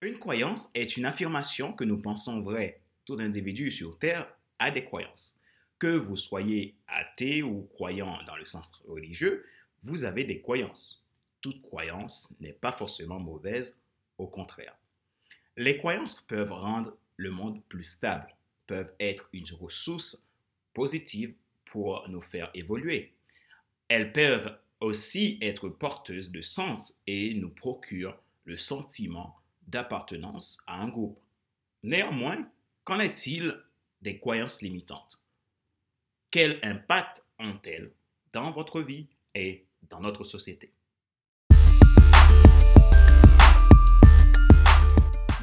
Une croyance est une affirmation que nous pensons vraie. Tout individu sur Terre a des croyances. Que vous soyez athée ou croyant dans le sens religieux, vous avez des croyances. Toute croyance n'est pas forcément mauvaise, au contraire. Les croyances peuvent rendre le monde plus stable, peuvent être une ressource positive pour nous faire évoluer. Elles peuvent aussi être porteuses de sens et nous procurent le sentiment d'appartenance à un groupe. Néanmoins, qu'en est-il des croyances limitantes? Quel impact ont-elles dans votre vie et dans notre société?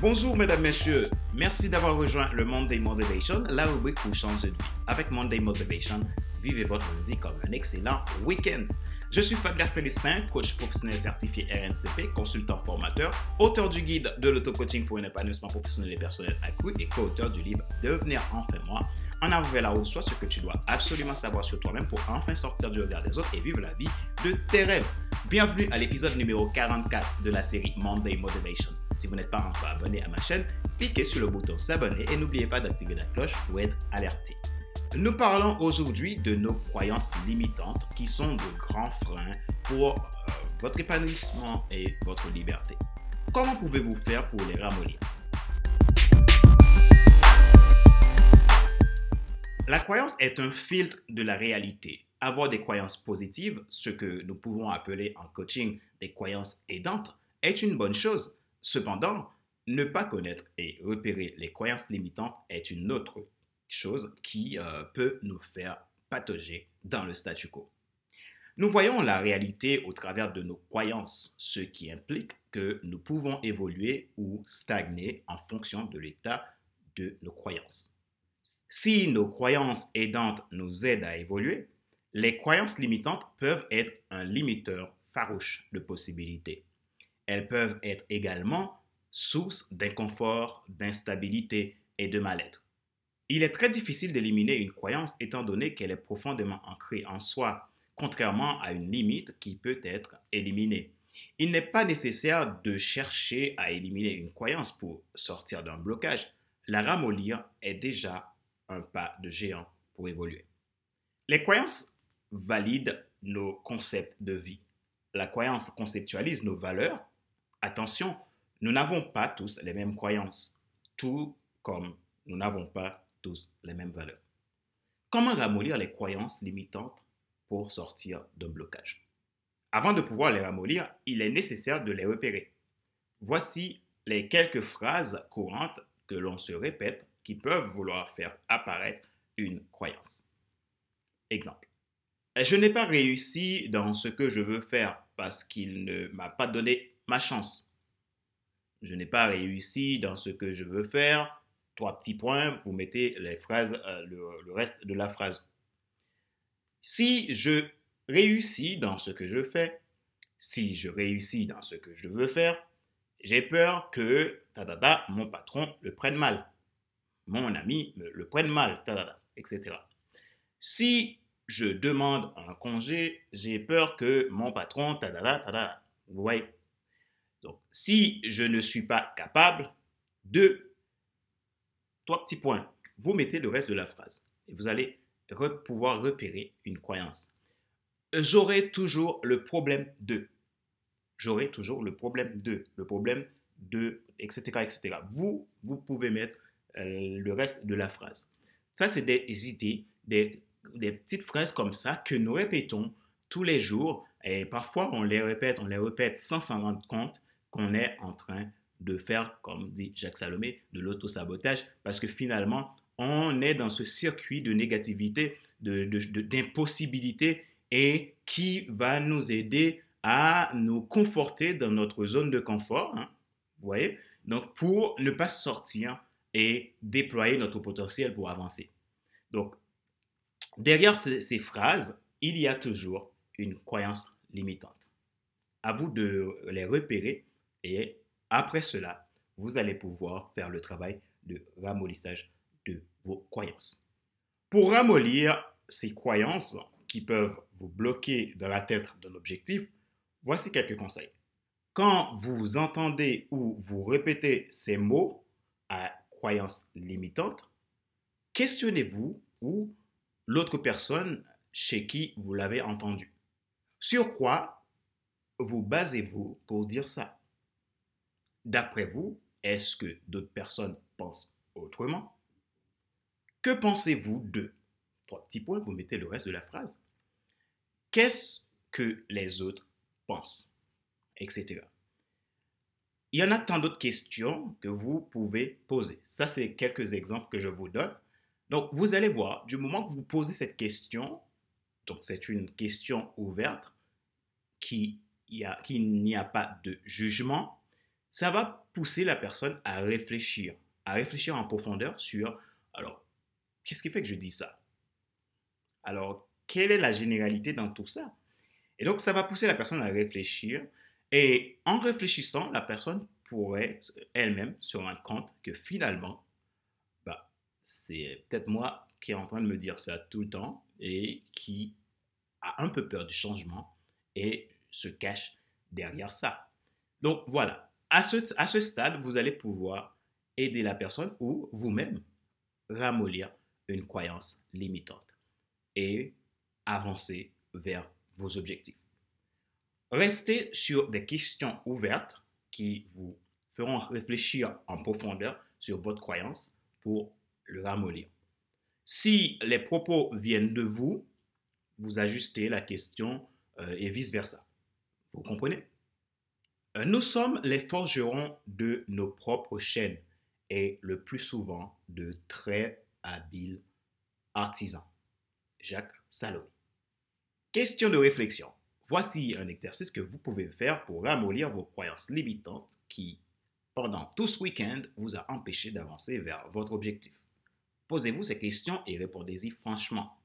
Bonjour mesdames, messieurs, merci d'avoir rejoint le Monday Motivation, la rubrique pour changer de vie. Avec Monday Motivation, vivez votre lundi comme un excellent week-end. Je suis Fabien Célestin, coach professionnel certifié RNCP, consultant formateur, auteur du guide de l'auto-coaching pour un épanouissement professionnel et personnel accru et co-auteur du livre Devenir enfin moi. En avant vers la route, soit ce que tu dois absolument savoir sur toi-même pour enfin sortir du regard des autres et vivre la vie de tes rêves. Bienvenue à l'épisode numéro 44 de la série Monday Motivation. Si vous n'êtes pas encore abonné à ma chaîne, cliquez sur le bouton s'abonner et n'oubliez pas d'activer la cloche pour être alerté. Nous parlons aujourd'hui de nos croyances limitantes qui sont de grands freins pour euh, votre épanouissement et votre liberté. Comment pouvez-vous faire pour les ramollir? La croyance est un filtre de la réalité. Avoir des croyances positives, ce que nous pouvons appeler en coaching des croyances aidantes, est une bonne chose. Cependant, ne pas connaître et repérer les croyances limitantes est une autre chose qui euh, peut nous faire patauger dans le statu quo. Nous voyons la réalité au travers de nos croyances, ce qui implique que nous pouvons évoluer ou stagner en fonction de l'état de nos croyances. Si nos croyances aidantes nous aident à évoluer, les croyances limitantes peuvent être un limiteur farouche de possibilités. Elles peuvent être également source d'inconfort, d'instabilité et de mal-être. Il est très difficile d'éliminer une croyance étant donné qu'elle est profondément ancrée en soi, contrairement à une limite qui peut être éliminée. Il n'est pas nécessaire de chercher à éliminer une croyance pour sortir d'un blocage. La ramollir est déjà un pas de géant pour évoluer. Les croyances valident nos concepts de vie. La croyance conceptualise nos valeurs. Attention, nous n'avons pas tous les mêmes croyances, tout comme nous n'avons pas les mêmes valeurs. Comment ramollir les croyances limitantes pour sortir d'un blocage? Avant de pouvoir les ramollir, il est nécessaire de les repérer. Voici les quelques phrases courantes que l'on se répète qui peuvent vouloir faire apparaître une croyance. Exemple. Je n'ai pas réussi dans ce que je veux faire parce qu'il ne m'a pas donné ma chance. Je n'ai pas réussi dans ce que je veux faire trois petits points, vous mettez les phrases, euh, le, reste de la phrase. Si je réussis dans ce que je fais, si je réussis dans ce que je veux faire, j'ai peur que mon patron le prenne mal, mon ami le prenne mal, etc. Si je demande un congé, j'ai peur que mon patron, vous voyez. Donc, si je ne suis pas capable de Trois petits points. Vous mettez le reste de la phrase et vous allez pouvoir repérer une croyance. J'aurai toujours le problème de. J'aurai toujours le problème de. Le problème de, etc. etc. Vous, vous pouvez mettre euh, le reste de la phrase. Ça, c'est des idées, des, des petites phrases comme ça que nous répétons tous les jours et parfois on les répète, on les répète sans s'en rendre compte qu'on est en train de faire, comme dit Jacques Salomé, de l'auto-sabotage, parce que finalement, on est dans ce circuit de négativité, d'impossibilité, de, et qui va nous aider à nous conforter dans notre zone de confort, hein, vous voyez, donc pour ne pas sortir et déployer notre potentiel pour avancer. Donc, derrière ces, ces phrases, il y a toujours une croyance limitante. À vous de les repérer et après cela, vous allez pouvoir faire le travail de ramollissage de vos croyances. Pour ramollir ces croyances qui peuvent vous bloquer dans la tête d'un objectif, voici quelques conseils. Quand vous entendez ou vous répétez ces mots à croyances limitantes, questionnez-vous ou l'autre personne chez qui vous l'avez entendu. Sur quoi vous basez-vous pour dire ça? D'après vous, est-ce que d'autres personnes pensent autrement? Que pensez-vous de Trois petits points, vous mettez le reste de la phrase. Qu'est-ce que les autres pensent Etc. Il y en a tant d'autres questions que vous pouvez poser. Ça, c'est quelques exemples que je vous donne. Donc, vous allez voir, du moment que vous posez cette question, donc c'est une question ouverte, qui, qui n'y a pas de jugement, ça va pousser la personne à réfléchir, à réfléchir en profondeur sur, alors, qu'est-ce qui fait que je dis ça? Alors, quelle est la généralité dans tout ça? Et donc, ça va pousser la personne à réfléchir. Et en réfléchissant, la personne pourrait elle-même se rendre compte que finalement, bah, c'est peut-être moi qui est en train de me dire ça tout le temps et qui a un peu peur du changement et se cache derrière ça. Donc voilà, à ce, stade, vous allez pouvoir aider la personne ou vous-même ramollir une croyance limitante et avancer vers vos objectifs. Restez sur des questions ouvertes qui vous feront réfléchir en profondeur sur votre croyance pour le ramollir. Si les propos viennent de vous, vous ajustez la question euh, et vice-versa. Vous comprenez? Nous sommes les forgerons de nos propres chaînes et le plus souvent de très habiles artisans. Jacques Salomé. Question de réflexion. Voici un exercice que vous pouvez faire pour ramollir vos croyances limitantes qui, pendant tout ce week-end, vous a empêché d'avancer vers votre objectif. Posez-vous ces questions et répondez-y franchement.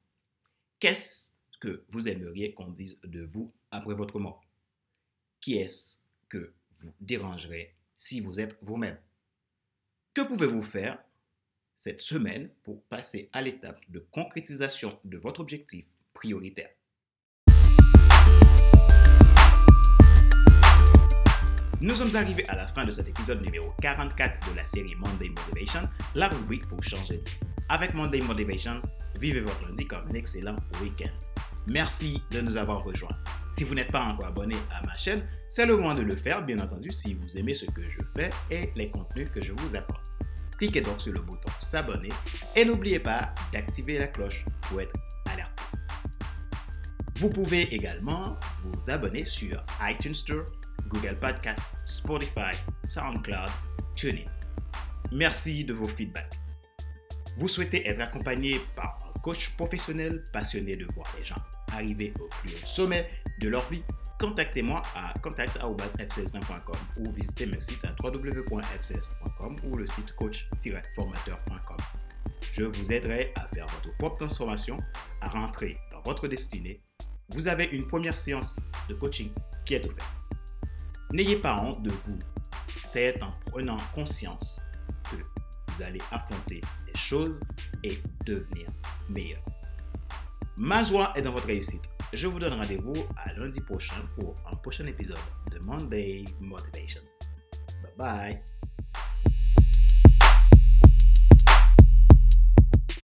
Qu'est-ce que vous aimeriez qu'on dise de vous après votre mort? Qui est-ce que vous dérangerez si vous êtes vous-même Que pouvez-vous faire cette semaine pour passer à l'étape de concrétisation de votre objectif prioritaire? Nous sommes arrivés à la fin de cet épisode numéro 44 de la série Monday Motivation, la rubrique pour changer. Avec Monday Motivation, vivez votre lundi comme un excellent week-end. Merci de nous avoir rejoints. Si vous n'êtes pas encore abonné à ma chaîne, c'est le moment de le faire, bien entendu, si vous aimez ce que je fais et les contenus que je vous apporte. Cliquez donc sur le bouton s'abonner et n'oubliez pas d'activer la cloche pour être alerté. Vous pouvez également vous abonner sur iTunes Store, Google Podcast, Spotify, SoundCloud, TuneIn. Merci de vos feedbacks. Vous souhaitez être accompagné par coach professionnel passionné de voir les gens arriver au plus haut sommet de leur vie Contactez-moi à contact.fcs1.com ou visitez mon site à www.fcs1.com ou le site coach-formateur.com. Je vous aiderai à faire votre propre transformation, à rentrer dans votre destinée. Vous avez une première séance de coaching qui est ouverte. N'ayez pas honte de vous. C'est en prenant conscience que vous allez affronter les choses et devenir meilleur. Ma joie est dans votre réussite. Je vous donne rendez-vous à lundi prochain pour un prochain épisode de Monday Motivation. Bye bye.